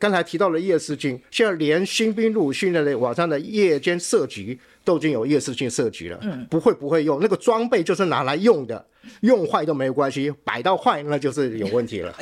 刚才提到了夜视镜，现在连新兵入伍训练的晚上的夜间射击都已经有夜视镜射击了。嗯，不会不会用那个装备就是拿来用的，用坏都没有关系，摆到坏那就是有问题了。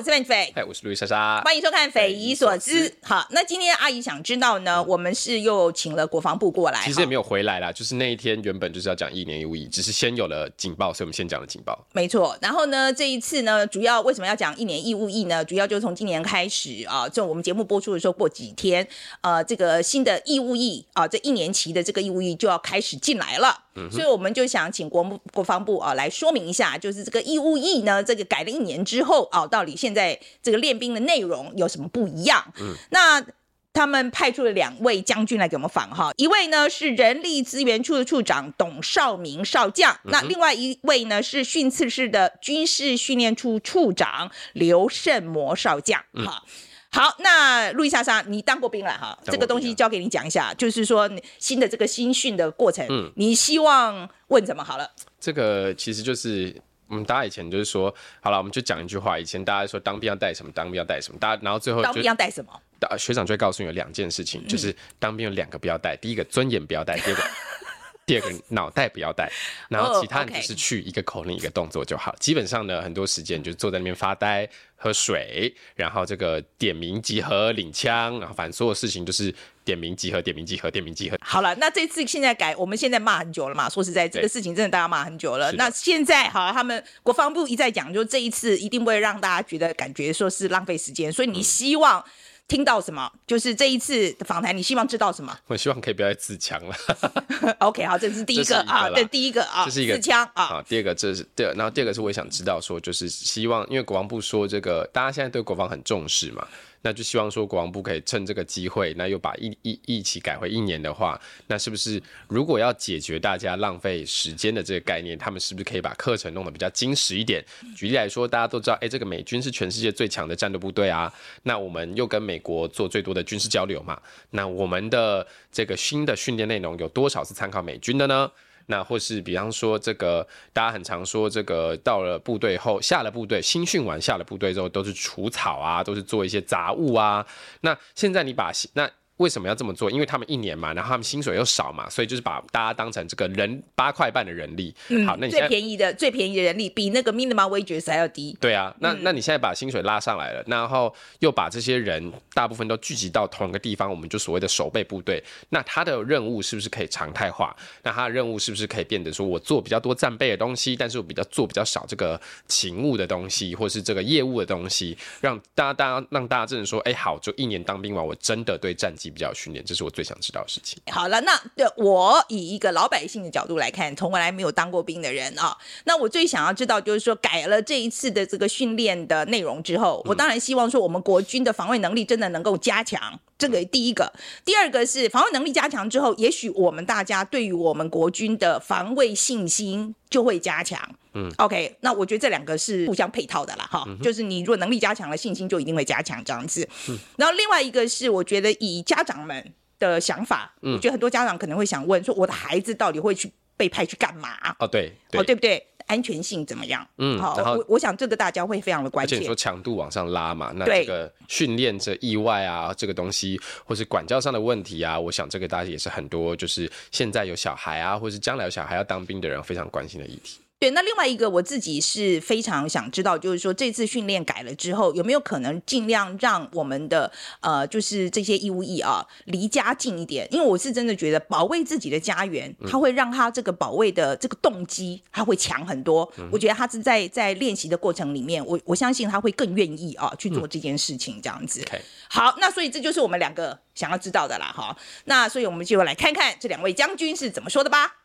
我是范斐，哎，我是路易莎莎，欢迎收看《匪夷所思》。好，那今天阿姨想知道呢，我们是又请了国防部过来，其实也没有回来啦，就是那一天原本就是要讲一年义务役，只是先有了警报，所以我们先讲了警报。没错，然后呢，这一次呢，主要为什么要讲一年义务役呢？主要就是从今年开始啊，就我们节目播出的时候过几天，呃，这个新的义务役啊，这一年期的这个义务役就要开始进来了。所以我们就想请国国防部啊来说明一下，就是这个义务役呢，这个改了一年之后啊，到底现在这个练兵的内容有什么不一样？嗯，那他们派出了两位将军来给我们访哈，一位呢是人力资源处的处长董少明少将，那另外一位呢是训次室的军事训练处处长刘胜模少将，哈。好，那路易莎莎，你当过兵了哈，这个东西交给你讲一下，就是说新的这个新训的过程，嗯，你希望问什么？好了，这个其实就是我们大家以前就是说，好了，我们就讲一句话，以前大家说当兵要带什么，当兵要带什么，大家然后最后当兵要带什么？学长就会告诉你有两件事情，就是当兵有两个不要带，第一个尊严不要带，第二个。第二个脑袋不要带，然后其他人就是去一个口令一个动作就好。基本上呢，很多时间就是坐在那边发呆、喝水，然后这个点名集合、领枪，然后反正所有事情就是点名集合、点名集合、点名集合。好了，那这次现在改，我们现在骂很久了嘛。说实在，这个事情真的大家骂很久了。那现在好，他们国防部一再讲，就这一次一定不会让大家觉得感觉说是浪费时间，所以你希望。嗯听到什么？就是这一次的访谈，你希望知道什么？我希望可以不要再自强了。OK，好，这是第一个啊，对，第一个啊，这是一个自强啊。好，第二个这是对，然后第二个是我也想知道说，就是希望，因为国防部说这个，大家现在对国防很重视嘛。那就希望说国防部可以趁这个机会，那又把一一一起改回一年的话，那是不是如果要解决大家浪费时间的这个概念，他们是不是可以把课程弄得比较精实一点？举例来说，大家都知道，哎、这个美军是全世界最强的战斗部队啊，那我们又跟美国做最多的军事交流嘛，那我们的这个新的训练内容有多少是参考美军的呢？那或是比方说，这个大家很常说，这个到了部队后，下了部队，新训完下了部队之后，都是除草啊，都是做一些杂物啊。那现在你把那。为什么要这么做？因为他们一年嘛，然后他们薪水又少嘛，所以就是把大家当成这个人八块半的人力。嗯，好，那你最便宜的最便宜的人力比那个 minimum wages 还要低。对啊，那那你现在把薪水拉上来了，然后又把这些人大部分都聚集到同一个地方，我们就所谓的守备部队。那他的任务是不是可以常态化？那他的任务是不是可以变得说我做比较多战备的东西，但是我比较做比较少这个勤务的东西，或是这个业务的东西，让大家大家让大家真的说，哎，好，就一年当兵完，我真的对战绩。比较训练，这是我最想知道的事情。好了，那对我以一个老百姓的角度来看，从来没有当过兵的人啊，那我最想要知道就是说，改了这一次的这个训练的内容之后，我当然希望说我们国军的防卫能力真的能够加强。这个第一个，第二个是防卫能力加强之后，也许我们大家对于我们国军的防卫信心就会加强。嗯，OK，那我觉得这两个是互相配套的啦，哈，嗯、就是你如果能力加强了，信心就一定会加强这样子。嗯，然后另外一个是，我觉得以家长们的想法，嗯，我觉得很多家长可能会想问说，我的孩子到底会去被派去干嘛？哦，对，对，哦，对不对？安全性怎么样？嗯，好，我我想这个大家会非常的关切。而且说强度往上拉嘛，那这个训练这意外啊，这个东西或是管教上的问题啊，我想这个大家也是很多就是现在有小孩啊，或是将来有小孩要当兵的人非常关心的议题。对，那另外一个我自己是非常想知道，就是说这次训练改了之后，有没有可能尽量让我们的呃，就是这些义务役啊离家近一点？因为我是真的觉得保卫自己的家园，他会让他这个保卫的这个动机他会强很多。嗯、我觉得他是在在练习的过程里面，我我相信他会更愿意啊去做这件事情，这样子。嗯 okay. 好，那所以这就是我们两个想要知道的啦，哈。那所以我们就来看看这两位将军是怎么说的吧。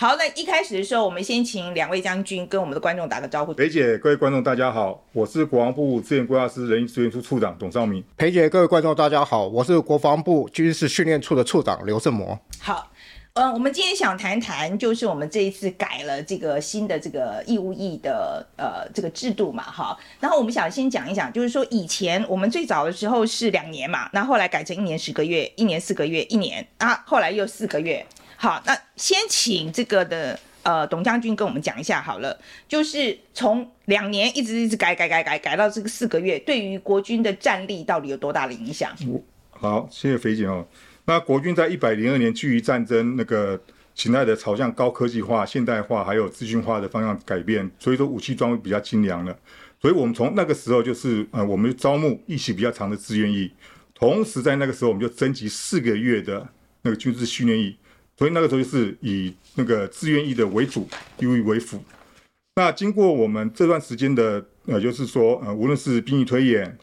好，那一开始的时候，我们先请两位将军跟我们的观众打个招呼。裴姐，各位观众，大家好，我是国防部资源规划司人力资源处处长董绍明。裴姐，各位观众，大家好，我是国防部军事训练处的处长刘胜模。好，嗯，我们今天想谈谈，就是我们这一次改了这个新的这个义务役的呃这个制度嘛，哈。然后我们想先讲一讲，就是说以前我们最早的时候是两年嘛，那后来改成一年十个月，一年四个月，一年啊，后来又四个月。好，那先请这个的呃董将军跟我们讲一下好了，就是从两年一直一直改改改改改到这个四个月，对于国军的战力到底有多大的影响？好，谢谢肥姐哦。那国军在一百零二年距离战争那个形态的朝向高科技化、现代化还有资讯化的方向改变，所以说武器装备比较精良了。所以我们从那个时候就是呃，我们招募役期比较长的志愿役，同时在那个时候我们就征集四个月的那个军事训练役。所以那个时候就是以那个志愿役的为主，义务为辅。那经过我们这段时间的呃，就是说呃，无论是兵役推演、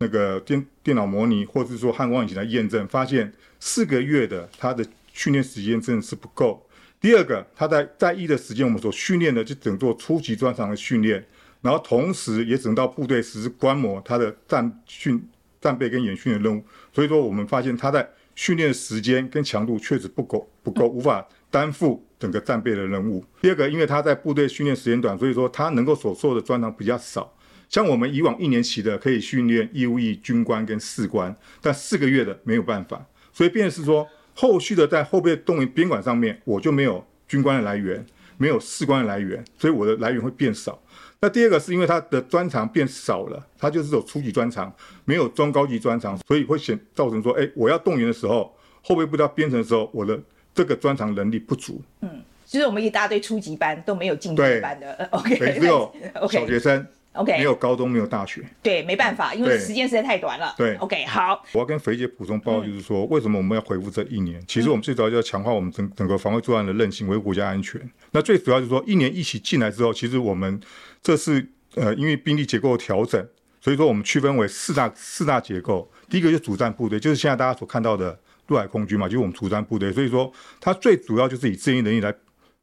那个电电脑模拟，或是说汉光引擎的验证，发现四个月的他的训练时间真的是不够。第二个，他在在役的时间，我们所训练的就只能做初级专长的训练，然后同时也只能到部队实施观摩他的战训、战备跟演训的任务。所以说，我们发现他在训练的时间跟强度确实不够，不够，无法担负整个战备的任务。第二个，因为他在部队训练时间短，所以说他能够所受的专长比较少。像我们以往一年期的可以训练义务役军官跟士官，但四个月的没有办法。所以变成是说，后续的在后备动员编管上面，我就没有军官的来源，没有士官的来源，所以我的来源会变少。那第二个是因为他的专长变少了，他就是有初级专长，没有中高级专长，所以会显造成说，哎，我要动员的时候，后备部队要编程的时候，我的这个专长能力不足。嗯，其实我们一大堆初级班都没有进阶班的，OK，只有 小学生。OK，没有高中，没有大学，对，没办法，因为时间实在太短了。对，OK，好。我要跟肥姐补充报告，就是说，为什么我们要回复这一年？其实我们最主要就要强化我们整整个防卫作战的韧性，维护国家安全。那最主要就是说，一年一起进来之后，其实我们这是呃，因为兵力结构调整，所以说我们区分为四大四大结构。第一个就是主战部队，就是现在大家所看到的陆海空军嘛，就是我们主战部队。所以说，它最主要就是以志愿役能力来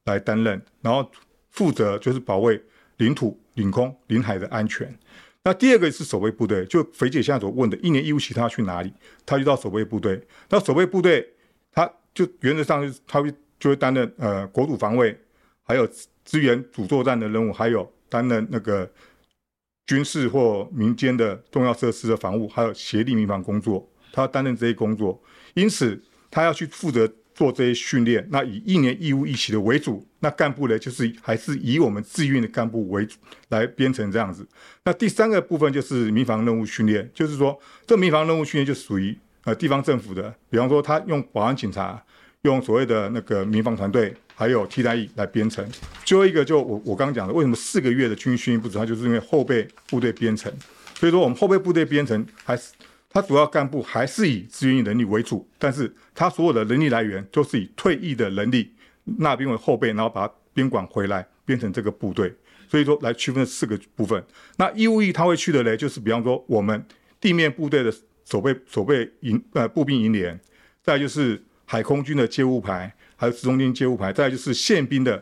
来担任，然后负责就是保卫领土、领空、领海的安全。那第二个是守备部队，就肥姐现在所问的，一年义务期他要去哪里？他就到守备部队。那守备部队，他就原则上就是他会就会担任呃国土防卫，还有支援主作战的任务，还有担任那个军事或民间的重要设施的防务，还有协力民防工作，他要担任这些工作。因此，他要去负责。做这些训练，那以一年义务一期的为主，那干部呢，就是还是以我们志愿的干部为主来编成这样子。那第三个部分就是民防任务训练，就是说这民防任务训练就属于呃地方政府的，比方说他用保安警察，用所谓的那个民防团队，还有替代役来编成。最后一个就我我刚刚讲的，为什么四个月的军训不足，它就是因为后备部队编成，所以说我们后备部队编成还是。他主要干部还是以志愿役能力为主，但是他所有的能力来源都是以退役的能力纳兵为后备，然后把它编管回来编成这个部队。所以说来区分四个部分。那义务役他会去的嘞，就是比方说我们地面部队的守备守备营呃步兵营连，再就是海空军的接务排，还有市中军街务排，再就是宪兵的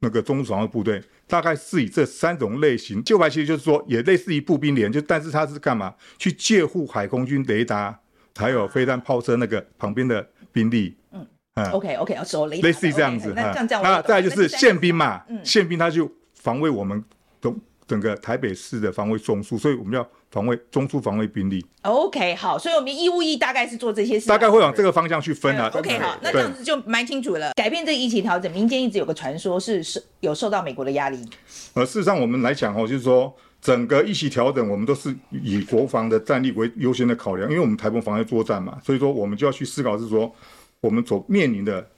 那个中守的部队。大概是以这三种类型，接务排其实就是说也类似于步兵连，就但是它是干嘛？去借护海空军雷达，还有飞弹炮车那个旁边的兵力。嗯嗯，OK OK，要说雷，类似于这样子。那这样这样，那再来就是宪兵嘛，宪兵他就防卫我们整。整个台北市的防卫中枢，所以我们要防卫中枢防卫兵力。OK，好，所以我们义务役大概是做这些事，大概会往这个方向去分啊。OK，好，那这样子就蛮清楚了。改变这个疫情调整，民间一直有个传说是是有受到美国的压力。呃，事实上我们来讲哦，就是说整个疫情调整，我们都是以国防的战力为优先的考量，因为我们台风防卫作战嘛，所以说我们就要去思考是说我们所面临的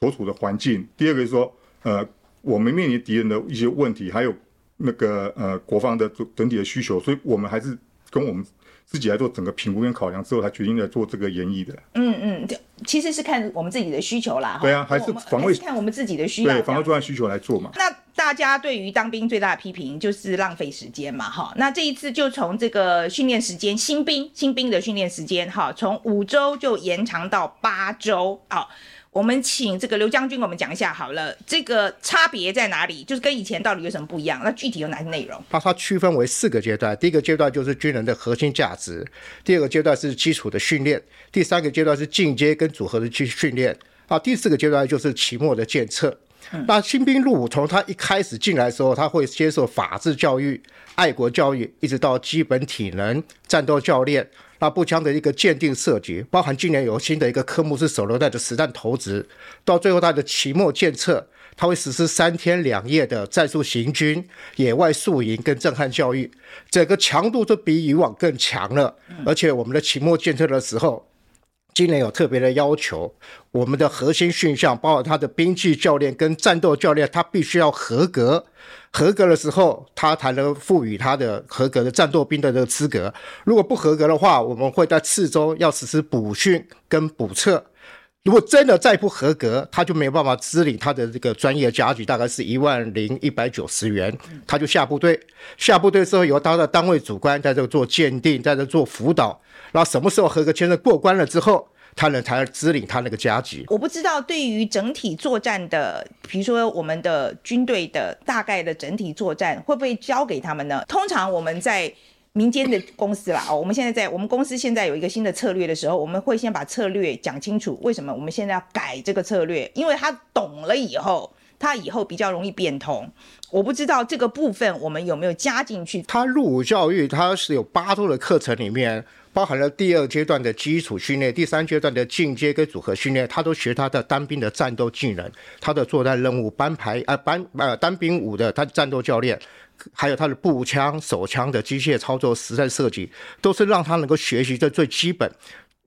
所处的环境。第二个是说，呃，我们面临敌人的一些问题，还有。那个呃，国防的整体的需求，所以我们还是跟我们自己来做整个评估跟考量之后，才决定来做这个演绎的。嗯嗯，其实是看我们自己的需求啦。对啊，还是防卫看我们自己的需要，对防卫作战需求来做嘛。那大家对于当兵最大的批评就是浪费时间嘛，哈。那这一次就从这个训练时间，新兵新兵的训练时间，哈，从五周就延长到八周，好。我们请这个刘将军，我们讲一下好了，这个差别在哪里？就是跟以前到底有什么不一样？那具体有哪些内容？把它区分为四个阶段，第一个阶段就是军人的核心价值，第二个阶段是基础的训练，第三个阶段是进阶跟组合的去训练，啊，第四个阶段就是期末的检测。嗯、那新兵入伍从他一开始进来的时候，他会接受法制教育、爱国教育，一直到基本体能、战斗教练。那步枪的一个鉴定设计，包含今年有新的一个科目是手榴弹的实弹投掷，到最后它的期末检测，它会实施三天两夜的战术行军、野外宿营跟震撼教育，整个强度都比以往更强了。而且我们的期末检测的时候，今年有特别的要求，我们的核心训项，包括他的兵器教练跟战斗教练，他必须要合格。合格的时候，他才能赋予他的合格的战斗兵的这个资格。如果不合格的话，我们会在次周要实施补训跟补测。如果真的再不合格，他就没有办法支领他的这个专业加给，大概是一万零一百九十元，他就下部队。下部队之后，由他的单位主官在这做鉴定，在这做辅导。然后什么时候合格签证过关了之后，他能才支领他那个加级。我不知道对于整体作战的，比如说我们的军队的大概的整体作战，会不会交给他们呢？通常我们在民间的公司啦，哦，我们现在在我们公司现在有一个新的策略的时候，我们会先把策略讲清楚。为什么我们现在要改这个策略？因为他懂了以后，他以后比较容易变通。我不知道这个部分我们有没有加进去。他入伍教育，他是有八周的课程里面。包含了第二阶段的基础训练，第三阶段的进阶跟组合训练，他都学他的单兵的战斗技能，他的作战任务班排啊班呃单兵五的他战斗教练，还有他的步枪、手枪的机械操作、实战设计，都是让他能够学习这最基本。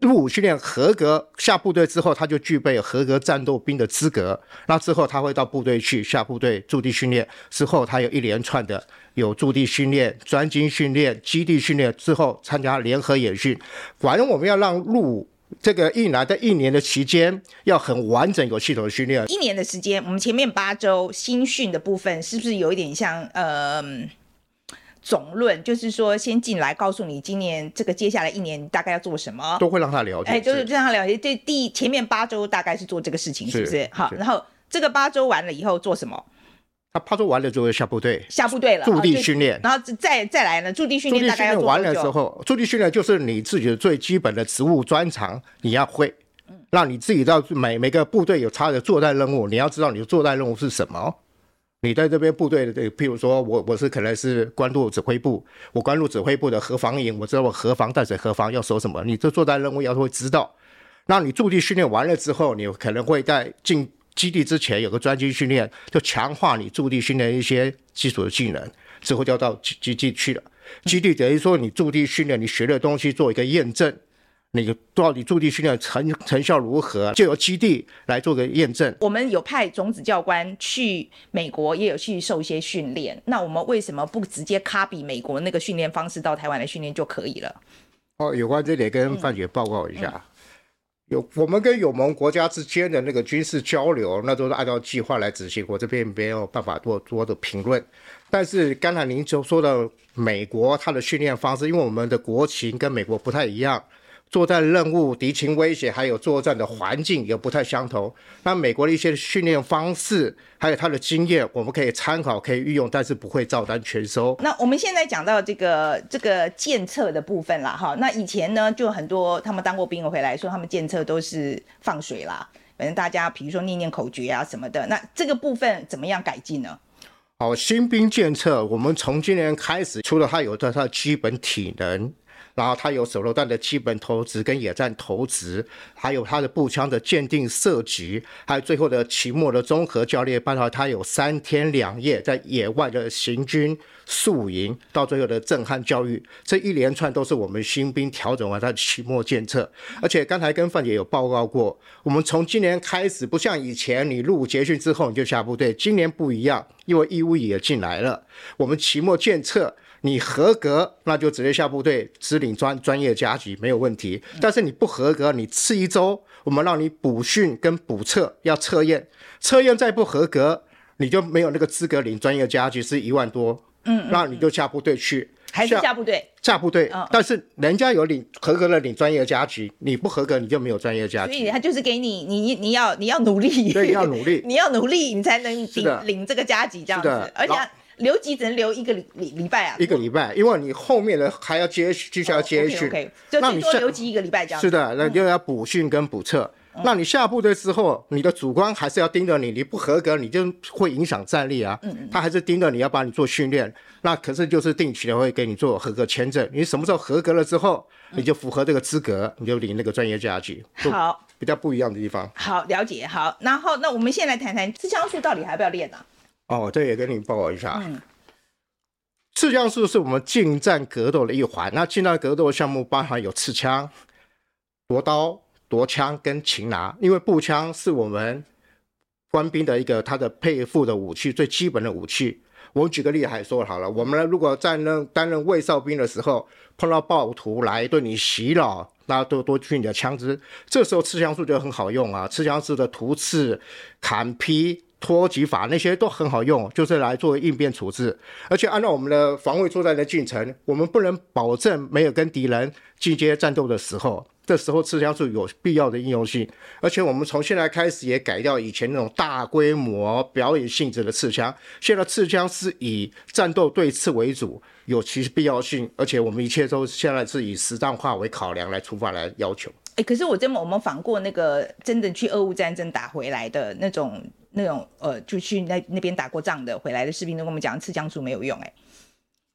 入伍训练合格，下部队之后他就具备合格战斗兵的资格。那之后他会到部队去下部队驻地训练，之后他有一连串的有驻地训练、专精训练、基地训练，之后参加联合演训。反正我们要让入伍这个役男在一年的期间要很完整、有系统的训练。一年的时间，我们前面八周新训的部分是不是有一点像呃？总论就是说，先进来告诉你今年这个接下来一年大概要做什么，都会让他了解。哎，就是让他了解。这第前面八周大概是做这个事情，是不是？是好，然后这个八周完了以后做什么？他八周完了就会下部队，下部队了，驻地训练。然后再再来呢？驻地训练大概要做完了之后，驻地训练就是你自己的最基本的职务专长，你要会，让你自己到每每个部队有他的作战任务，你要知道你的作战任务是什么。你在这边部队的，譬如说我我是可能是关渡指挥部，我关渡指挥部的核防营，我知道我河防淡水核防要守什么，你这作战任务要会知道。那你驻地训练完了之后，你可能会在进基地之前有个专机训练，就强化你驻地训练一些基础的技能，之后就要到基基地去了。基地等于说你驻地训练你学的东西做一个验证。你到底驻地训练成成效如何？就由基地来做个验证。我们有派种子教官去美国，也有去受一些训练。那我们为什么不直接 copy 美国那个训练方式到台湾来训练就可以了？哦，有关这点跟范姐报告一下。嗯、有我们跟友盟国家之间的那个军事交流，那都是按照计划来执行。我这边没有办法做多的评论。但是刚才您就说到美国它的训练方式，因为我们的国情跟美国不太一样。作战任务、敌情威胁，还有作战的环境也不太相同。那美国的一些训练方式，还有他的经验，我们可以参考、可以运用，但是不会照单全收。那我们现在讲到这个这个检测的部分啦，哈，那以前呢，就很多他们当过兵回来说，他们检测都是放水啦，反正大家比如说念念口诀啊什么的。那这个部分怎么样改进呢？好，新兵检测，我们从今年开始，除了他有的他的基本体能。然后他有手榴弹的基本投掷跟野战投掷，还有他的步枪的鉴定射击，还有最后的期末的综合教练班。然后他有三天两夜在野外的行军宿营，到最后的震撼教育，这一连串都是我们新兵调整完他的期末检测。而且刚才跟范姐有报告过，我们从今年开始，不像以前你入伍结训之后你就下部队，今年不一样，因为义务也进来了，我们期末检测。你合格，那就直接下部队，支领专专业加级没有问题。但是你不合格，你次一周我们让你补训跟补测，要测验，测验再不合格，你就没有那个资格领专业加级，是一万多。嗯，那你就下部队去，还是下部队？下部队。但是人家有领合格的领专业加级，你不合格你就没有专业加级。所以他就是给你，你你要你要努力，对，要努力，你要努力，你才能领领这个加级这样子，而且。留级只能留一个礼礼礼拜啊，一个礼拜，因为你后面的还要接继续要接训，那你多留级一个礼拜这样。是的，那就要补训跟补测。那你下部队之后，你的主官还是要盯着你，你不合格，你就会影响战力啊。嗯，他还是盯着你要把你做训练，那可是就是定期的会给你做合格签证。你什么时候合格了之后，你就符合这个资格，你就领那个专业加级。好，比较不一样的地方。好，了解。好，然后那我们先来谈谈刺枪术到底还要不要练呢？哦，这也跟你报告一下。嗯。刺枪术是我们近战格斗的一环。那近战格斗项目包含有刺枪、夺刀、夺枪跟擒拿。因为步枪是我们官兵的一个他的配副的武器，最基本的武器。我举个例子来说好了，我们呢如果在任担任卫哨兵的时候，碰到暴徒来对你袭扰，那都多去你的枪支，这时候刺枪术就很好用啊。刺枪术的突刺、砍劈。脱击法那些都很好用，就是来做应变处置。而且按照我们的防卫作战的进程，我们不能保证没有跟敌人进阶战斗的时候，这时候刺枪术有必要的应用性。而且我们从现在开始也改掉以前那种大规模表演性质的刺枪，现在刺枪是以战斗对刺为主，有其必要性。而且我们一切都现在是以实战化为考量来出发来要求。哎，可是我真的我们访过那个真的去俄乌战争打回来的那种。那种呃，就去那那边打过仗的回来的士兵都跟我们讲，刺枪术没有用，哎，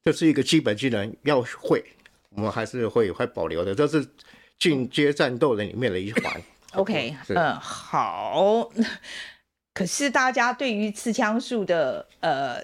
这是一个基本技能，要会，我们还是会会保留的，这是进阶战斗的里面的一环。OK，嗯、呃，好。可是大家对于刺枪术的呃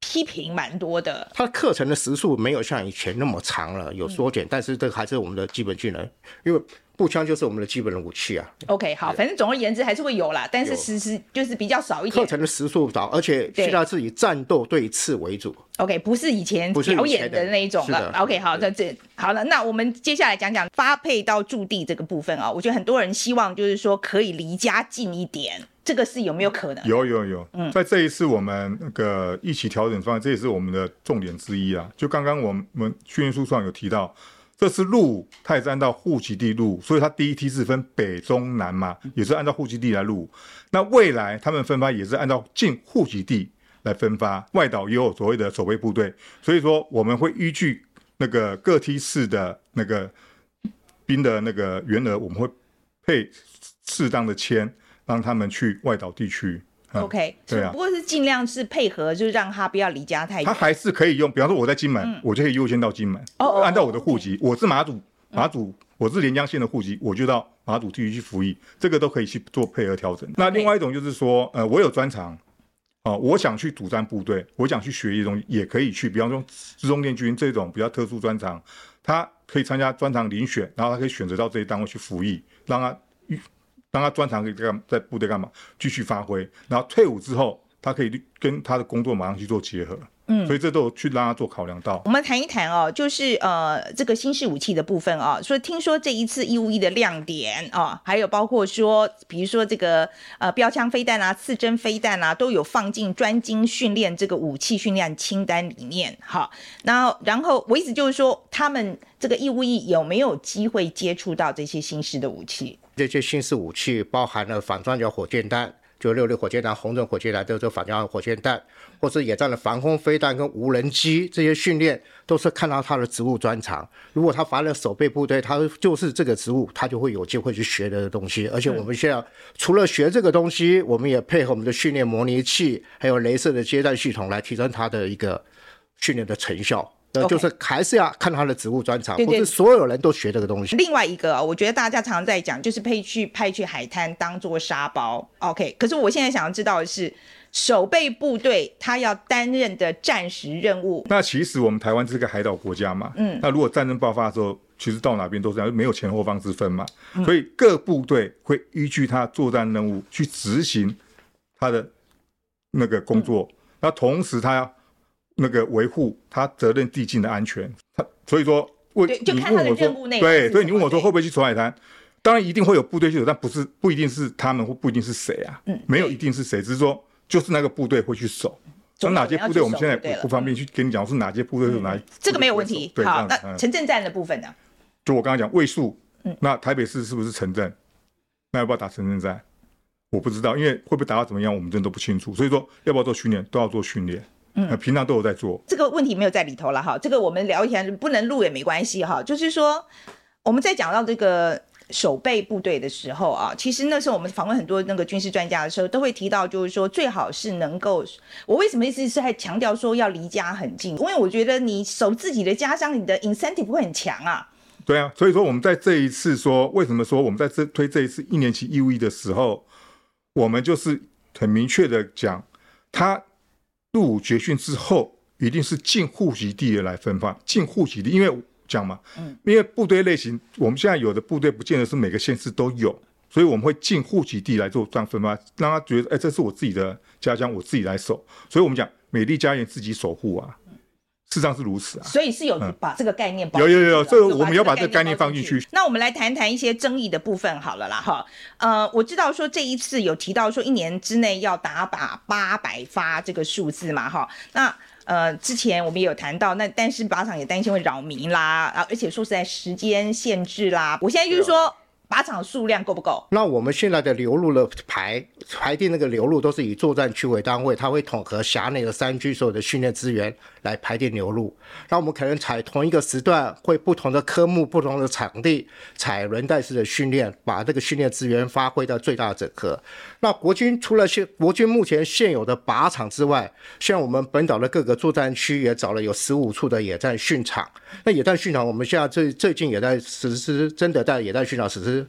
批评蛮多的，它课程的时数没有像以前那么长了，有缩减，嗯、但是这个还是我们的基本技能，因为。步枪就是我们的基本的武器啊。OK，好，反正总而言之还是会有啦，但是实施就是比较少一点。课程的时数少，而且现在是以战斗对刺为主。OK，不是以前表演的那一种了。OK，好，那这好了，那我们接下来讲讲发配到驻地这个部分啊。我觉得很多人希望就是说可以离家近一点，这个是有没有可能？有有有，嗯，在这一次我们那个一起调整方案，这也是我们的重点之一啊。就刚刚我们训练书上有提到。这次入伍，他也是按照户籍地入，所以他第一梯次分北中南嘛，也是按照户籍地来入。那未来他们分发也是按照进户籍地来分发，外岛也有所谓的守备部队，所以说我们会依据那个各梯次的那个兵的那个员额，我们会配适当的签，让他们去外岛地区。OK，对啊，不过是尽量是配合，就是让他不要离家太远。他还是可以用，比方说我在金门，嗯、我就可以优先到金门。哦，按照我的户籍，我是马祖，马祖，我是连江县的户籍，我就到马祖地区去服役，这个都可以去做配合调整。那另外一种就是说，呃，我有专长，哦、呃，我想去主战部队，我想去学一些东西，也可以去。比方说，资中练军这种比较特殊专长，他可以参加专长遴选，然后他可以选择到这些单位去服役，让他。当他专长可以干在部队干嘛？继续发挥，然后退伍之后，他可以跟他的工作马上去做结合。嗯，所以这都有去让他做考量到。我们谈一谈哦，就是呃这个新式武器的部分啊，说听说这一次义务役的亮点啊，还有包括说，比如说这个呃标枪飞弹啊、刺针飞弹啊，都有放进专精训练这个武器训练清单里面。好，然后然后我意思就是说，他们这个义务役有没有机会接触到这些新式的武器？这些新式武器包含了反装甲火箭弹，就六六火箭弹、红准火箭弹，都是反装甲火箭弹，或是野战的防空飞弹跟无人机，这些训练都是看到他的职务专长。如果他发了守备部队，他就是这个职务，他就会有机会去学的东西。而且我们现在除了学这个东西，我们也配合我们的训练模拟器，还有镭射的接弹系统来提升他的一个训练的成效。呃，就是还是要看他的职务专长，不是所有人都学这个东西。另外一个，我觉得大家常常在讲，就是配去派去海滩当做沙包。OK，可是我现在想要知道的是，守备部队他要担任的战时任务。那其实我们台湾是个海岛国家嘛，嗯，那如果战争爆发的时候，其实到哪边都是这样，没有前后方之分嘛，嗯，所以各部队会依据他作战任务去执行他的那个工作，嗯，那同时他要。那个维护他责任地境的安全，他所以说问你问我说，对，所以你问我说会不会去守海滩？当然一定会有部队去守，但不是不一定是他们或不一定是谁啊，嗯，没有一定是谁，只是说就是那个部队会去守。有哪些部队我们现在不不方便去跟你讲是哪些部队是哪？这个没有问题。好，那城镇战的部分呢？就我刚刚讲卫戍，那台北市是不是城镇？那要不要打城镇战？我不知道，因为会不会打到怎么样，我们真的都不清楚。所以说要不要做训练，都要做训练。嗯，平常都有在做。这个问题没有在里头了哈，这个我们聊一下，不能录也没关系哈。就是说，我们在讲到这个守备部队的时候啊，其实那时候我们访问很多那个军事专家的时候，都会提到，就是说最好是能够，我为什么一直是还强调说要离家很近？因为我觉得你守自己的家乡，你的 incentive 会很强啊。对啊，所以说我们在这一次说，为什么说我们在这推这一次一年期义务役的时候，我们就是很明确的讲，他入伍绝训之后，一定是进户籍地的来分发，进户籍地，因为。讲嘛，嗯，因为部队类型，我们现在有的部队不见得是每个县市都有，所以我们会进户籍地来做这样分发，让他觉得，哎，这是我自己的家乡，我自己来守。所以我们讲美丽家园自己守护啊，事实上是如此啊。所以是有把这个概念，有有有，所以我们要把这个概念放进去。那我们来谈谈一些争议的部分好了啦，哈，呃，我知道说这一次有提到说一年之内要打靶八百发这个数字嘛，哈，那。呃，之前我们也有谈到，那但是靶场也担心会扰民啦，啊，而且说实在时间限制啦，我现在就是说。靶场数量够不够？那我们现在的流入的排排定那个流入都是以作战区为单位，它会统合辖内的三区所有的训练资源来排定流入。那我们可能采同一个时段，会不同的科目、不同的场地，采轮带式的训练，把这个训练资源发挥到最大整合。那国军除了现国军目前现有的靶场之外，像我们本岛的各个作战区也找了有十五处的野战训场。那野战训场，我们现在最最近也在实施，真的在野战训场实施。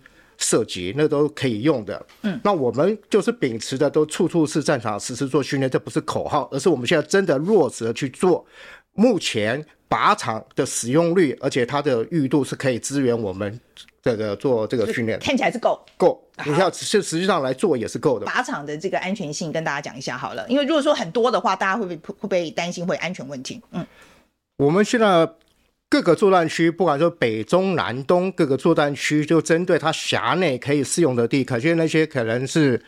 射击那都可以用的，嗯，那我们就是秉持的都处处是战场，实时做训练，这不是口号，而是我们现在真的落实的去做。目前靶场的使用率，而且它的裕度是可以支援我们这个做这个训练，看起来是够够。你要实实际上来做也是够的。靶场的这个安全性跟大家讲一下好了，因为如果说很多的话，大家会不会会不会担心会安全问题？嗯，我们现在。各个作战区，不管说北中南东各个作战区，就针对它辖内可以适用的地，可见那些可能是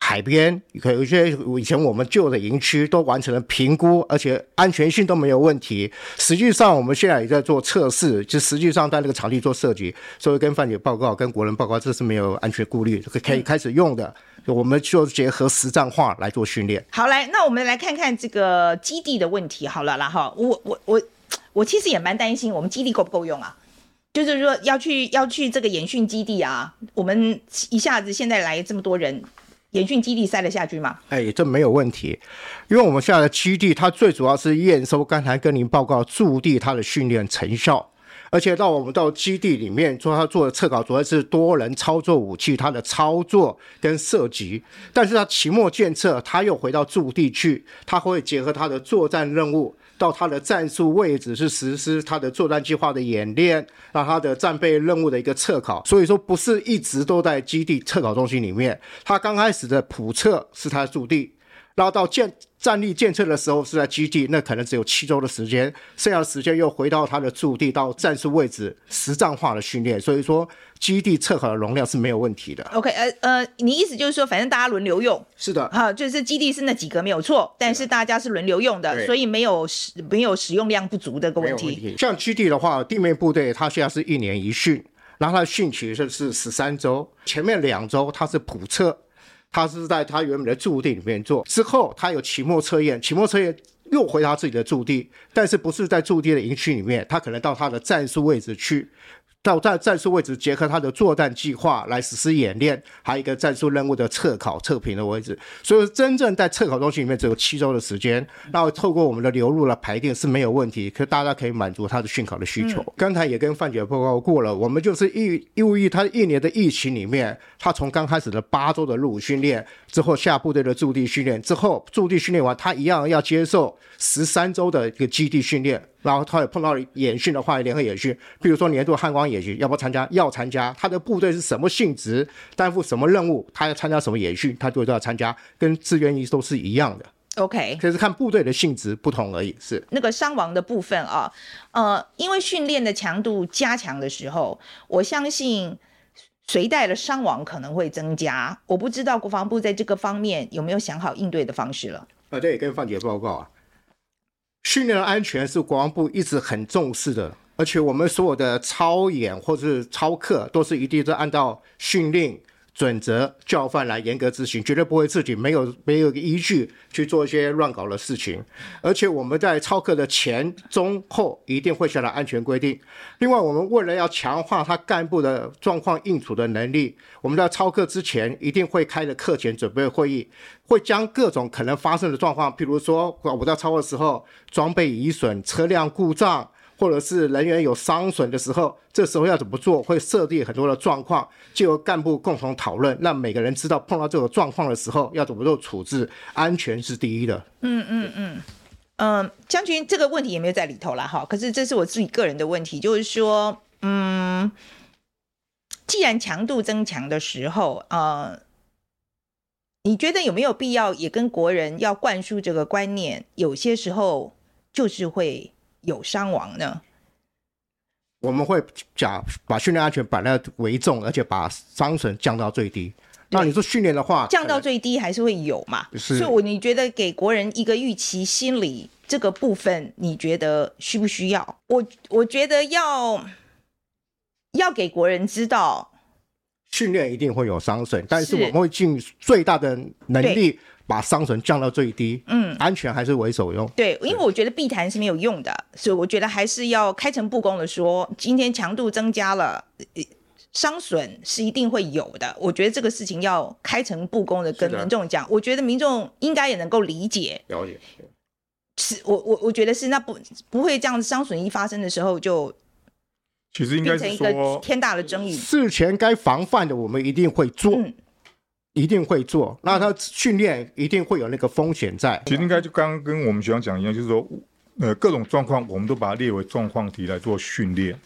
海边，可有一些以前我们旧的营区都完成了评估，而且安全性都没有问题。实际上，我们现在也在做测试，就实际上在那个场地做设计，所以跟范姐报告、跟国人报告，这是没有安全顾虑，可以开始用的。我们就结合实战化来做训练。好，来，那我们来看看这个基地的问题。好了，然后我我我。我其实也蛮担心，我们基地够不够用啊？就是说要去要去这个演训基地啊，我们一下子现在来这么多人，演训基地塞得下去吗？哎，这没有问题，因为我们现在的基地它最主要是验收刚才跟您报告驻地它的训练成效，而且到我们到基地里面做它做的测考，主要是多人操作武器它的操作跟射击，但是它期末检测，它又回到驻地去，它会结合它的作战任务。到他的战术位置是实施他的作战计划的演练，让他的战备任务的一个测考，所以说不是一直都在基地测考中心里面，他刚开始的普测是他的驻地，然后到建。战力建设的时候是在基地，那可能只有七周的时间，剩下的时间又回到他的驻地，到战术位置实战化的训练。所以说，基地测考的容量是没有问题的。OK，呃呃，你意思就是说，反正大家轮流用，是的，好，就是基地是那几个没有错，但是大家是轮流用的，所以没有使没有使用量不足的个问题。问题像基地的话，地面部队它现在是一年一训，然后它的训期是是十三周，前面两周它是普测。他是在他原本的驻地里面做，之后他有期末测验，期末测验又回他自己的驻地，但是不是在驻地的营区里面，他可能到他的战术位置去。到战战术位置，结合他的作战计划来实施演练，还有一个战术任务的测考测评的位置。所以真正在测考中心里面只有七周的时间，那透过我们的流入来排定是没有问题，可大家可以满足他的训考的需求。嗯、刚才也跟范姐报告过了，我们就是义义务役，他一年的疫情里面，他从刚开始的八周的入伍训练，之后下部队的驻地训练，之后驻地训练完，他一样要接受十三周的一个基地训练。然后他也碰到演训的话，联合演训，比如说年度汉光演训，要不要参加？要参加。他的部队是什么性质，担负什么任务，他要参加什么演训，他就都要参加，跟志愿役都是一样的。OK，就是看部队的性质不同而已。是那个伤亡的部分啊，呃，因为训练的强度加强的时候，我相信随带的伤亡可能会增加。我不知道国防部在这个方面有没有想好应对的方式了。呃，这也跟范姐报告啊。训练的安全是国防部一直很重视的，而且我们所有的操演或者是操课都是一定是按照训练准则教范来严格执行，绝对不会自己没有没有依据去做一些乱搞的事情。而且我们在操课的前、中、后一定会下达安全规定。另外，我们为了要强化他干部的状况应处的能力，我们在操课之前一定会开的课前准备会议，会将各种可能发生的状况，譬如说我在操课的时候装备移损、车辆故障。或者是人员有伤损的时候，这时候要怎么做？会设定很多的状况，就由干部共同讨论，让每个人知道碰到这种状况的时候要怎么做处置。安全是第一的。嗯嗯嗯嗯，将军这个问题也没有在里头了哈。可是这是我自己个人的问题，就是说，嗯，既然强度增强的时候，呃，你觉得有没有必要也跟国人要灌输这个观念？有些时候就是会。有伤亡呢？我们会讲把训练安全摆在为重，而且把伤损降到最低。那你说训练的话，降到最低还是会有嘛？是。所以，我你觉得给国人一个预期心理这个部分，你觉得需不需要？我我觉得要要给国人知道，训练一定会有伤损，但是我们会尽最大的能力。把伤损降到最低，嗯，安全还是为首用。对，因为我觉得避谈是没有用的，所以我觉得还是要开诚布公的说，今天强度增加了，伤损是一定会有的。我觉得这个事情要开诚布公的跟民众讲，我觉得民众应该也能够理解。了解，是我我我觉得是那不不会这样子，伤损一发生的时候就，其实应该是说一个天大的争议。事前该防范的，我们一定会做。嗯一定会做，那他训练一定会有那个风险在。其实应该就刚刚跟我们学长讲一样，就是说，呃，各种状况我们都把它列为状况题来做训练。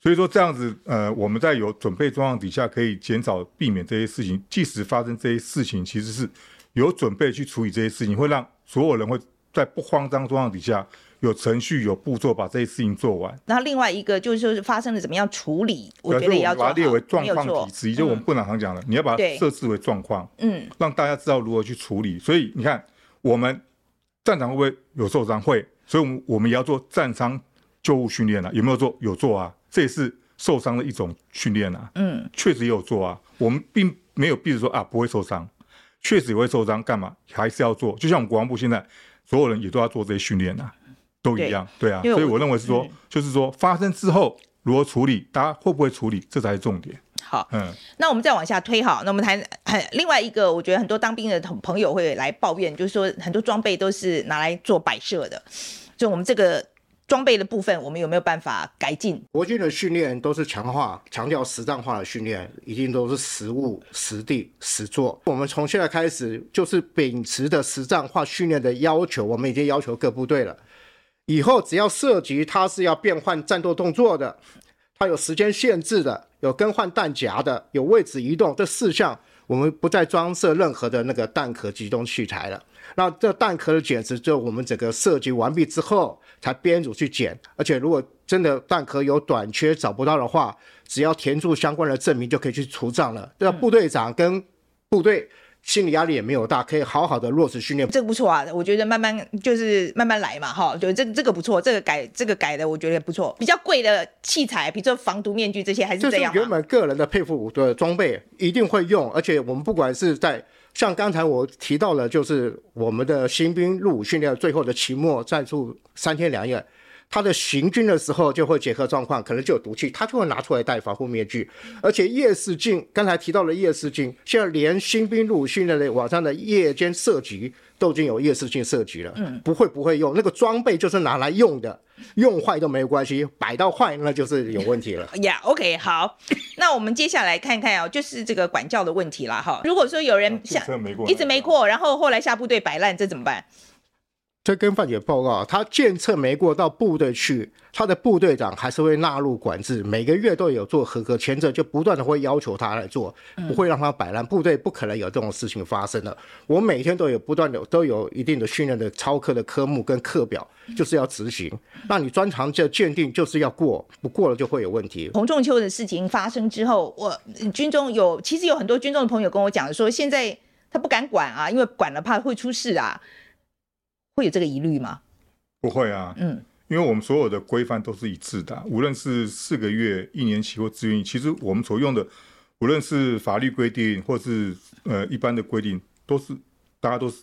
所以说这样子，呃，我们在有准备状况底下，可以减少避免这些事情。即使发生这些事情，其实是有准备去处理这些事情，会让所有人会在不慌张状况底下。有程序、有步骤，把这些事情做完。然后另外一个就是说，发生了怎么样处理，我觉得也要把它列为状况体制，就我们不能常讲的，你要把它设置为状况，嗯，让大家知道如何去处理。所以你看，我们战场会不会有受伤？会，所以我们我们也要做战伤救护训练啊。有没有做？有做啊，这也是受伤的一种训练啊。嗯，确实也有做啊。我们并没有避着说啊不会受伤，确实也会受伤，干嘛还是要做？就像我们国防部现在所有人也都要做这些训练啊。都一样，对，对啊，所以我认为是说，嗯、就是说发生之后如何处理，大家会不会处理，这才是重点。好，嗯，那我们再往下推哈，那我们谈很另外一个，我觉得很多当兵的同朋友会来抱怨，就是说很多装备都是拿来做摆设的，就我们这个装备的部分，我们有没有办法改进？国军的训练都是强化、强调实战化的训练，一定都是实物、实地、实做。我们从现在开始就是秉持的实战化训练的要求，我们已经要求各部队了。以后只要涉及它是要变换战斗动作的，它有时间限制的，有更换弹夹的，有位置移动这四项，我们不再装设任何的那个弹壳集中器材了。那这弹壳的检值，就我们整个设计完毕之后才编组去检。而且如果真的弹壳有短缺找不到的话，只要填注相关的证明就可以去除账了。这部队长跟部队。心理压力也没有大，可以好好的落实训练，这个不错啊！我觉得慢慢就是慢慢来嘛，哈，就这这个不错，这个改这个改的我觉得也不错。比较贵的器材，比如说防毒面具这些，还是这样。就是原本个人的佩服的装备一定会用，而且我们不管是在像刚才我提到了，就是我们的新兵入伍训练最后的期末战术三天两夜。他的行军的时候就会结合状况，可能就有毒气，他就会拿出来戴防护面具。而且夜视镜，刚才提到了夜视镜，现在连新兵入伍训练的网上的夜间射击都已经有夜视镜射击了。嗯，不会不会用那个装备就是拿来用的，用坏都没有关系，摆到坏那就是有问题了。呀、yeah，OK，好，那我们接下来看看啊、哦，就是这个管教的问题了哈。如果说有人想一直没过，然后后来下部队摆烂，这怎么办？这跟范姐报告，他检测没过到部队去，他的部队长还是会纳入管制，每个月都有做合格前者，就不断的会要求他来做，不会让他摆烂。部队不可能有这种事情发生的。我每天都有不断的都有一定的训练的操课的科目跟课表，就是要执行。那你专长这鉴定就是要过，不过了就会有问题。洪仲秋的事情发生之后，我军中有其实有很多军中的朋友跟我讲说，现在他不敢管啊，因为管了怕会出事啊。会有这个疑虑吗？不会啊，嗯，因为我们所有的规范都是一致的，无论是四个月、一年期或自愿役，其实我们所用的无论是法律规定或是呃一般的规定，都是大家都是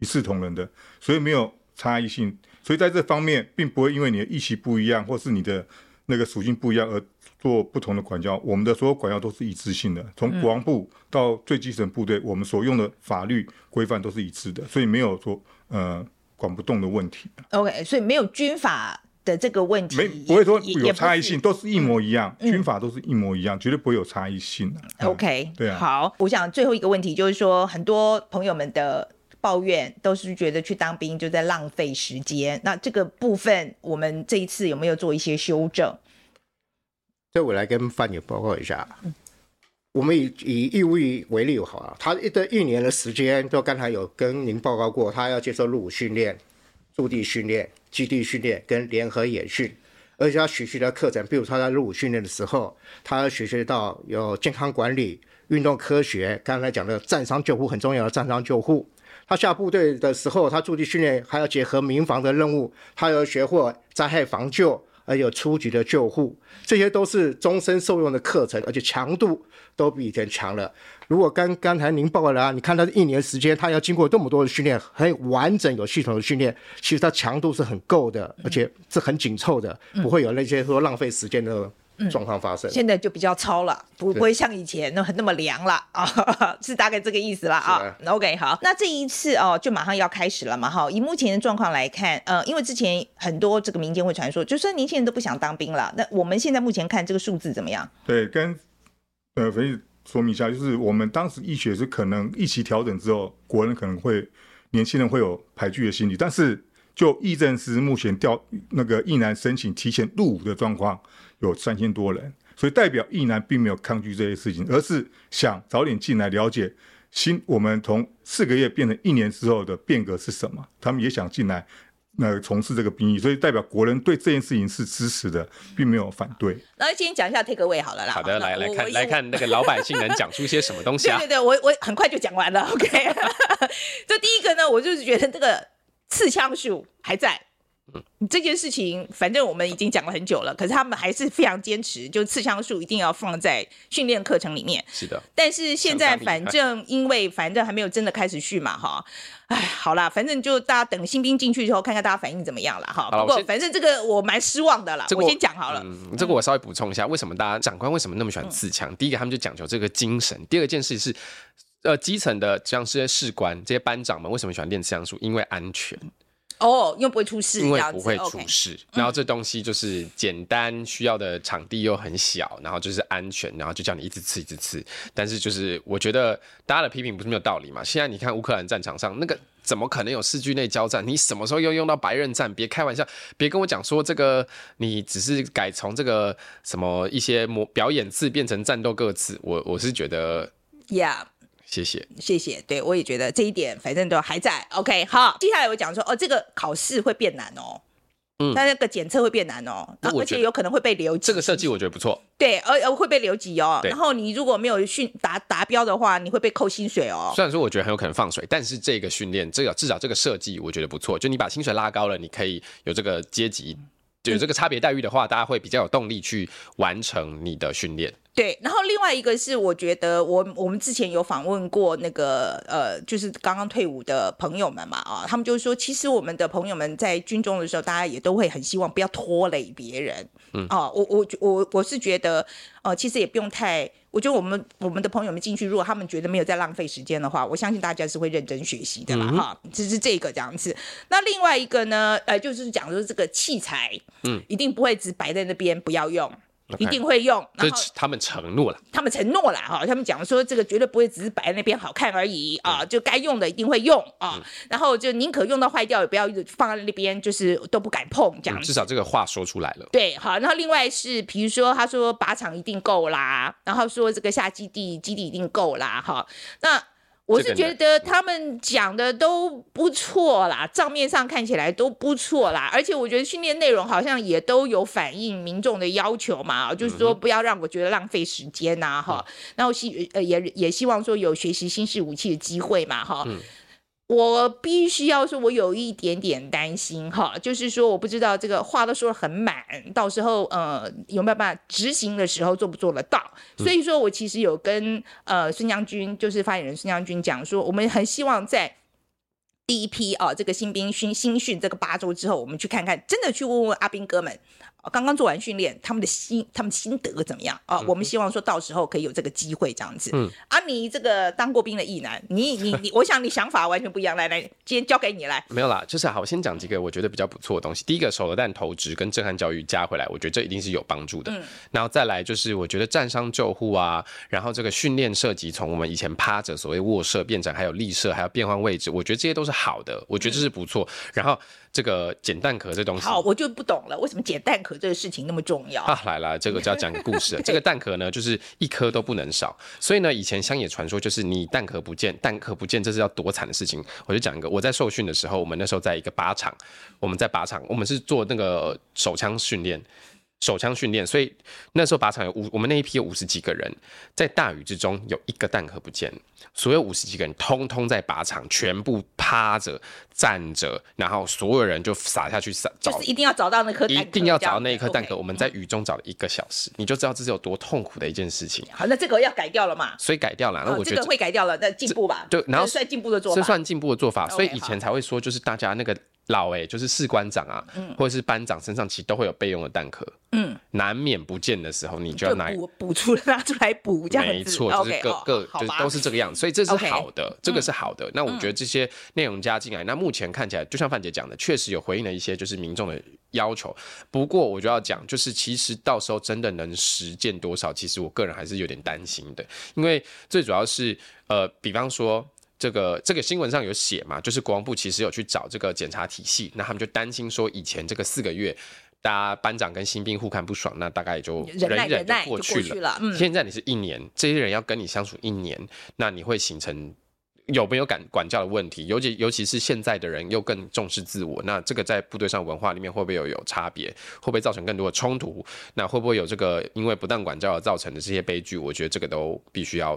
一视同仁的，所以没有差异性。所以在这方面，并不会因为你的役期不一样，或是你的那个属性不一样而做不同的管教。我们的所有管教都是一致性的，从国防部到最基层部队，我们所用的法律规范都是一致的，所以没有说呃管不动的问题。OK，所以没有军法。的这个问题没不会说有差异性，都是一模一样，嗯、军法都是一模一样，绝对不会有差异性的。OK，对啊。好，我想最后一个问题就是说，很多朋友们的抱怨都是觉得去当兵就在浪费时间。那这个部分，我们这一次有没有做一些修正？这我来跟范姐报告一下。嗯、我们以以义务役为例好了，他一的一年的时间，就刚才有跟您报告过，他要接受入伍训练、驻地训练。基地训练跟联合演训，而且他学习的课程，比如他在入伍训练的时候，他要学习到有健康管理、运动科学，刚才讲的战伤救护很重要的战伤救护。他下部队的时候，他驻地训练还要结合民防的任务，他要学会灾害防救，还有初级的救护，这些都是终身受用的课程，而且强度都比以前强了。如果刚刚才您报告了啊，你看他一年时间，他要经过这么多的训练，很完整有系统的训练，其实他强度是很够的，而且是很紧凑的，不会有那些说浪费时间的状况发生。现在就比较糙了，不不会像以前那那么凉了啊，是大概这个意思了啊。OK，好，那这一次哦，就马上要开始了嘛，哈。以目前的状况来看，呃，因为之前很多这个民间会传说，就算年轻人都不想当兵了。那我们现在目前看这个数字怎么样？对，跟呃，所以。说明一下，就是我们当时医学是可能一起调整之后，国人可能会年轻人会有排拒的心理，但是就役政司目前调那个役男申请提前入伍的状况有三千多人，所以代表役男并没有抗拒这些事情，而是想早点进来了解新我们从四个月变成一年之后的变革是什么，他们也想进来。那从事这个兵役，所以代表国人对这件事情是支持的，并没有反对。那今天讲一下 take away 好了啦。好的，来来看来看那个老百姓能讲出些什么东西啊？对对对，我我很快就讲完了。OK，这第一个呢，我就是觉得这个刺枪术还在。嗯，这件事情反正我们已经讲了很久了，可是他们还是非常坚持，就刺枪术一定要放在训练课程里面。是的。但是现在反正因为反正还没有真的开始训嘛，哈，哎，好啦，反正就大家等新兵进去之后，看看大家反应怎么样了，哈。不过反正这个我蛮失望的啦。我先讲好了。嗯，这个我稍微补充一下，为什么大家长官为什么那么喜欢刺枪？第一个，他们就讲究这个精神；第二件事是，呃，基层的像这些士官、这些班长们为什么喜欢练刺枪术？因为安全。哦，又不会出事，因为不会出事。然后这东西就是简单，需要的场地又很小，然后就是安全，然后就叫你一直吃，一直吃。但是就是我觉得大家的批评不是没有道理嘛。现在你看乌克兰战场上那个，怎么可能有视距内交战？你什么时候又用到白刃战？别开玩笑，别跟我讲说这个你只是改从这个什么一些模表演字变成战斗各字。我我是觉得，Yeah。谢谢，谢谢。对，我也觉得这一点，反正都还在。OK，好，接下来我讲说，哦，这个考试会变难哦，嗯，但那个检测会变难哦，而且有可能会被留级。这个设计我觉得不错。对，而而会被留级哦。然后你如果没有训达达标的话，你会被扣薪水哦。虽然说我觉得很有可能放水，但是这个训练，这个至少这个设计我觉得不错。就你把薪水拉高了，你可以有这个阶级，就有这个差别待遇的话，大家会比较有动力去完成你的训练。对，然后另外一个是，我觉得我我们之前有访问过那个呃，就是刚刚退伍的朋友们嘛，啊，他们就是说，其实我们的朋友们在军中的时候，大家也都会很希望不要拖累别人，嗯，哦，我我我我是觉得，呃，其实也不用太，我觉得我们我们的朋友们进去，如果他们觉得没有在浪费时间的话，我相信大家是会认真学习的啦，哈、嗯，只是这个这样子。那另外一个呢，呃，就是讲说这个器材，嗯，一定不会只摆在那边不要用。一定会用，然后他们承诺了，他们承诺了哈，他们讲说这个绝对不会只是摆在那边好看而已啊，就该用的一定会用啊，嗯、然后就宁可用到坏掉，也不要放在那边，就是都不敢碰这样、嗯。至少这个话说出来了。对，好，然后另外是，比如说他说靶场一定够啦，然后说这个下基地基地一定够啦，哈，那。我是觉得他们讲的都不错啦，账面上看起来都不错啦，而且我觉得训练内容好像也都有反映民众的要求嘛，就是说不要让我觉得浪费时间呐，哈，然后希呃也也希望说有学习新式武器的机会嘛，哈。我必须要说，我有一点点担心哈，就是说，我不知道这个话都说得很满，到时候呃有没有办法执行的时候做不做得到？所以说我其实有跟呃孙将军，就是发言人孙将军讲说，我们很希望在第一批啊这个新兵训新训这个八周之后，我们去看看，真的去问问阿兵哥们。刚刚做完训练，他们的心他们心得怎么样啊？我们希望说到时候可以有这个机会这样子。嗯，啊，你这个当过兵的役男，你你你，我想你想法完全不一样。来来，今天交给你来。没有啦，就是好，我先讲几个我觉得比较不错的东西。第一个，手榴弹投掷跟震撼教育加回来，我觉得这一定是有帮助的。嗯，然后再来就是我觉得战伤救护啊，然后这个训练射击从我们以前趴着所谓卧射变成还有立射，还有变换位置，我觉得这些都是好的，我觉得这是不错。嗯、然后。这个捡蛋壳这东西，好，我就不懂了，为什么捡蛋壳这个事情那么重要啊？来了，这个就要讲个故事。这个蛋壳呢，就是一颗都不能少。所以呢，以前乡野传说就是你蛋壳不见，蛋壳不见，这是要多惨的事情。我就讲一个，我在受训的时候，我们那时候在一个靶场，我们在靶场，我们是做那个手枪训练。手枪训练，所以那时候靶场有五，我们那一批有五十几个人，在大雨之中有一个弹壳不见，所有五十几个人通通在靶场全部趴着站着，然后所有人就撒下去撒，就是一定要找到那颗，一定要找到那一颗弹壳。我们在雨中找了一个小时，你就知道这是有多痛苦的一件事情。好，那这个要改掉了嘛？所以改掉了，那我觉得会改掉了，那进步吧？对，然后算进步的做法，这算进步的做法，所以以前才会说，就是大家那个。老哎、欸，就是士官长啊，嗯、或者是班长身上其实都会有备用的弹壳，嗯，难免不见的时候，你就要拿补补出拿出来补，这样没错，就是各各就是都是这个样子，所以这是好的，Okay 这个是好的。嗯、那我觉得这些内容加进来，那目前看起来，就像范姐讲的，确实有回应了一些就是民众的要求。不过我就要讲，就是其实到时候真的能实践多少，其实我个人还是有点担心的，因为最主要是呃，比方说。这个这个新闻上有写嘛，就是国防部其实有去找这个检查体系，那他们就担心说，以前这个四个月，大家班长跟新兵互看不爽，那大概也就忍忍就过去了。去了嗯、现在你是一年，这些人要跟你相处一年，那你会形成有没有管管教的问题？尤其尤其是现在的人又更重视自我，那这个在部队上文化里面会不会有有差别？会不会造成更多的冲突？那会不会有这个因为不当管教而造成的这些悲剧？我觉得这个都必须要。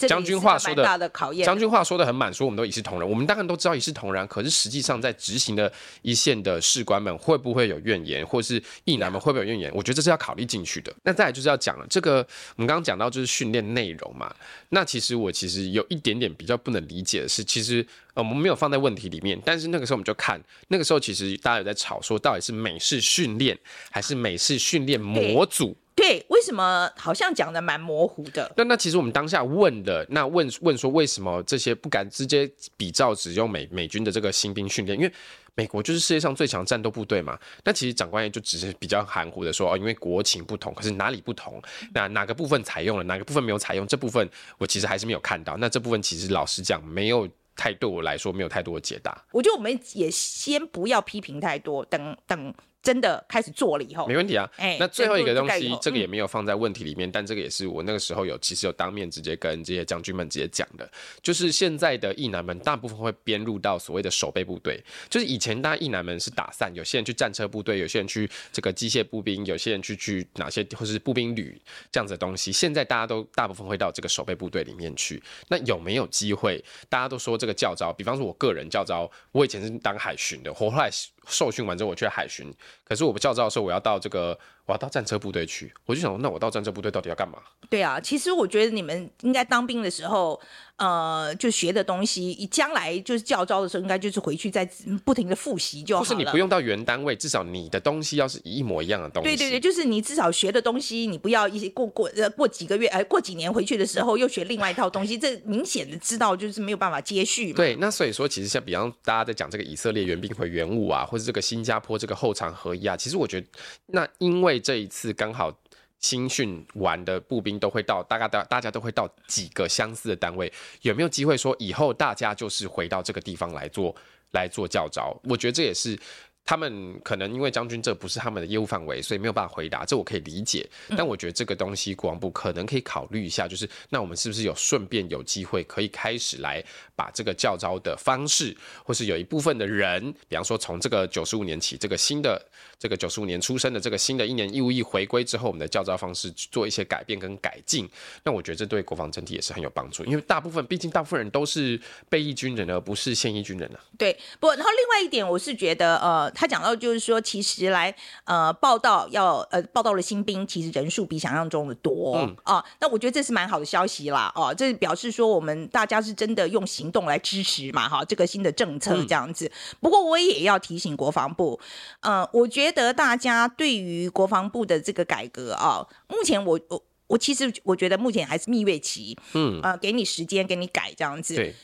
那将军话说的，将军话说的很满，说我们都一视同仁。我们当然都知道一视同仁，可是实际上在执行的一线的士官们会不会有怨言，或是役男们会不会有怨言？我觉得这是要考虑进去的。那再来就是要讲了，这个我们刚刚讲到就是训练内容嘛。那其实我其实有一点点比较不能理解的是，其实呃我们没有放在问题里面，但是那个时候我们就看，那个时候其实大家有在吵说，到底是美式训练还是美式训练模组？对，为什么好像讲的蛮模糊的？那那其实我们当下问的，那问问说为什么这些不敢直接比照只用美美军的这个新兵训练？因为美国就是世界上最强战斗部队嘛。那其实长官也就只是比较含糊的说哦，因为国情不同，可是哪里不同？那哪个部分采用了，哪个部分没有采用？这部分我其实还是没有看到。那这部分其实老实讲，没有太对我来说没有太多的解答。我觉得我们也先不要批评太多，等等。真的开始做了以后，没问题啊。欸、那最后一个东西，这个也没有放在问题里面，嗯、但这个也是我那个时候有其实有当面直接跟这些将军们直接讲的，就是现在的役男们大部分会编入到所谓的守备部队，就是以前大家役男们是打散，有些人去战车部队，有些人去这个机械步兵，有些人去去哪些或是步兵旅这样子的东西，现在大家都大部分会到这个守备部队里面去。那有没有机会？大家都说这个教招，比方说我个人教招，我以前是当海巡的，我后来。受训完之后，我去海巡，可是我不教招的时候，我要到这个。我要到战车部队去，我就想说，那我到战车部队到底要干嘛？对啊，其实我觉得你们应该当兵的时候，呃，就学的东西，将来就是教招的时候，应该就是回去再不停的复习就好了。不是你不用到原单位，至少你的东西要是一模一样的东西。对对对，就是你至少学的东西，你不要一些过过呃过几个月，哎、呃、过几年回去的时候又学另外一套东西，这明显的知道就是没有办法接续嘛。对，那所以说，其实像比方大家在讲这个以色列援兵回援务啊，或者这个新加坡这个后常其实我觉得那因为这一次刚。好，新训完的步兵都会到，大概大大家都会到几个相似的单位，有没有机会说以后大家就是回到这个地方来做来做教招？我觉得这也是他们可能因为将军这不是他们的业务范围，所以没有办法回答，这我可以理解。但我觉得这个东西国防部可能可以考虑一下，就是那我们是不是有顺便有机会可以开始来把这个教招的方式，或是有一部分的人，比方说从这个九十五年起，这个新的这个九十五年出生的这个新的一年义务役回归之后，我们的教招方式做一些改变跟改进。那我觉得这对国防整体也是很有帮助，因为大部分毕竟大部分人都是备役军人，而不是现役军人啊。对，不，然后另外一点，我是觉得呃。他讲到就是说，其实来呃报道要呃报道的新兵，其实人数比想象中的多、嗯、啊。那我觉得这是蛮好的消息啦，哦、啊，这表示说我们大家是真的用行动来支持嘛，哈、啊，这个新的政策这样子。嗯、不过我也要提醒国防部，呃，我觉得大家对于国防部的这个改革啊，目前我我我其实我觉得目前还是蜜月期，嗯，呃，给你时间给你改这样子。对。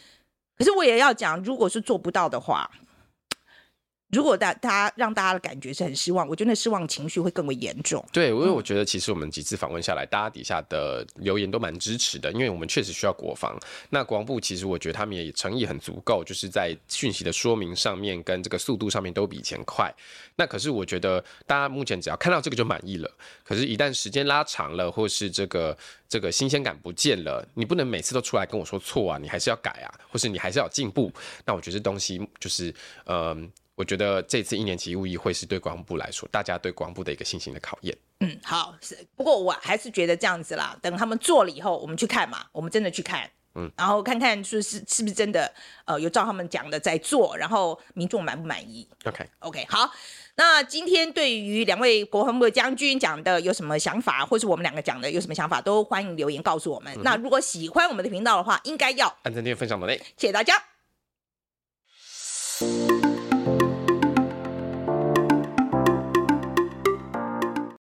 可是我也要讲，如果是做不到的话。如果大大家让大家的感觉是很失望，我觉得那失望情绪会更为严重。对，因为我觉得其实我们几次访问下来，大家底下的留言都蛮支持的，因为我们确实需要国防。那国防部其实我觉得他们也诚意很足够，就是在讯息的说明上面跟这个速度上面都比以前快。那可是我觉得大家目前只要看到这个就满意了。可是，一旦时间拉长了，或是这个这个新鲜感不见了，你不能每次都出来跟我说错啊，你还是要改啊，或是你还是要进步。那我觉得这东西就是嗯。呃我觉得这次一年期义务役会是对国防部来说，大家对国防部的一个信心的考验。嗯，好，是。不过我还是觉得这样子啦，等他们做了以后，我们去看嘛，我们真的去看，嗯，然后看看是是是不是真的，呃，有照他们讲的在做，然后民众满不满意？OK，OK，Okay. okay, 好。那今天对于两位国防部的将军讲的有什么想法，或是我们两个讲的有什么想法，都欢迎留言告诉我们。嗯、那如果喜欢我们的频道的话，应该要按赞、订阅、分享的内，谢谢大家。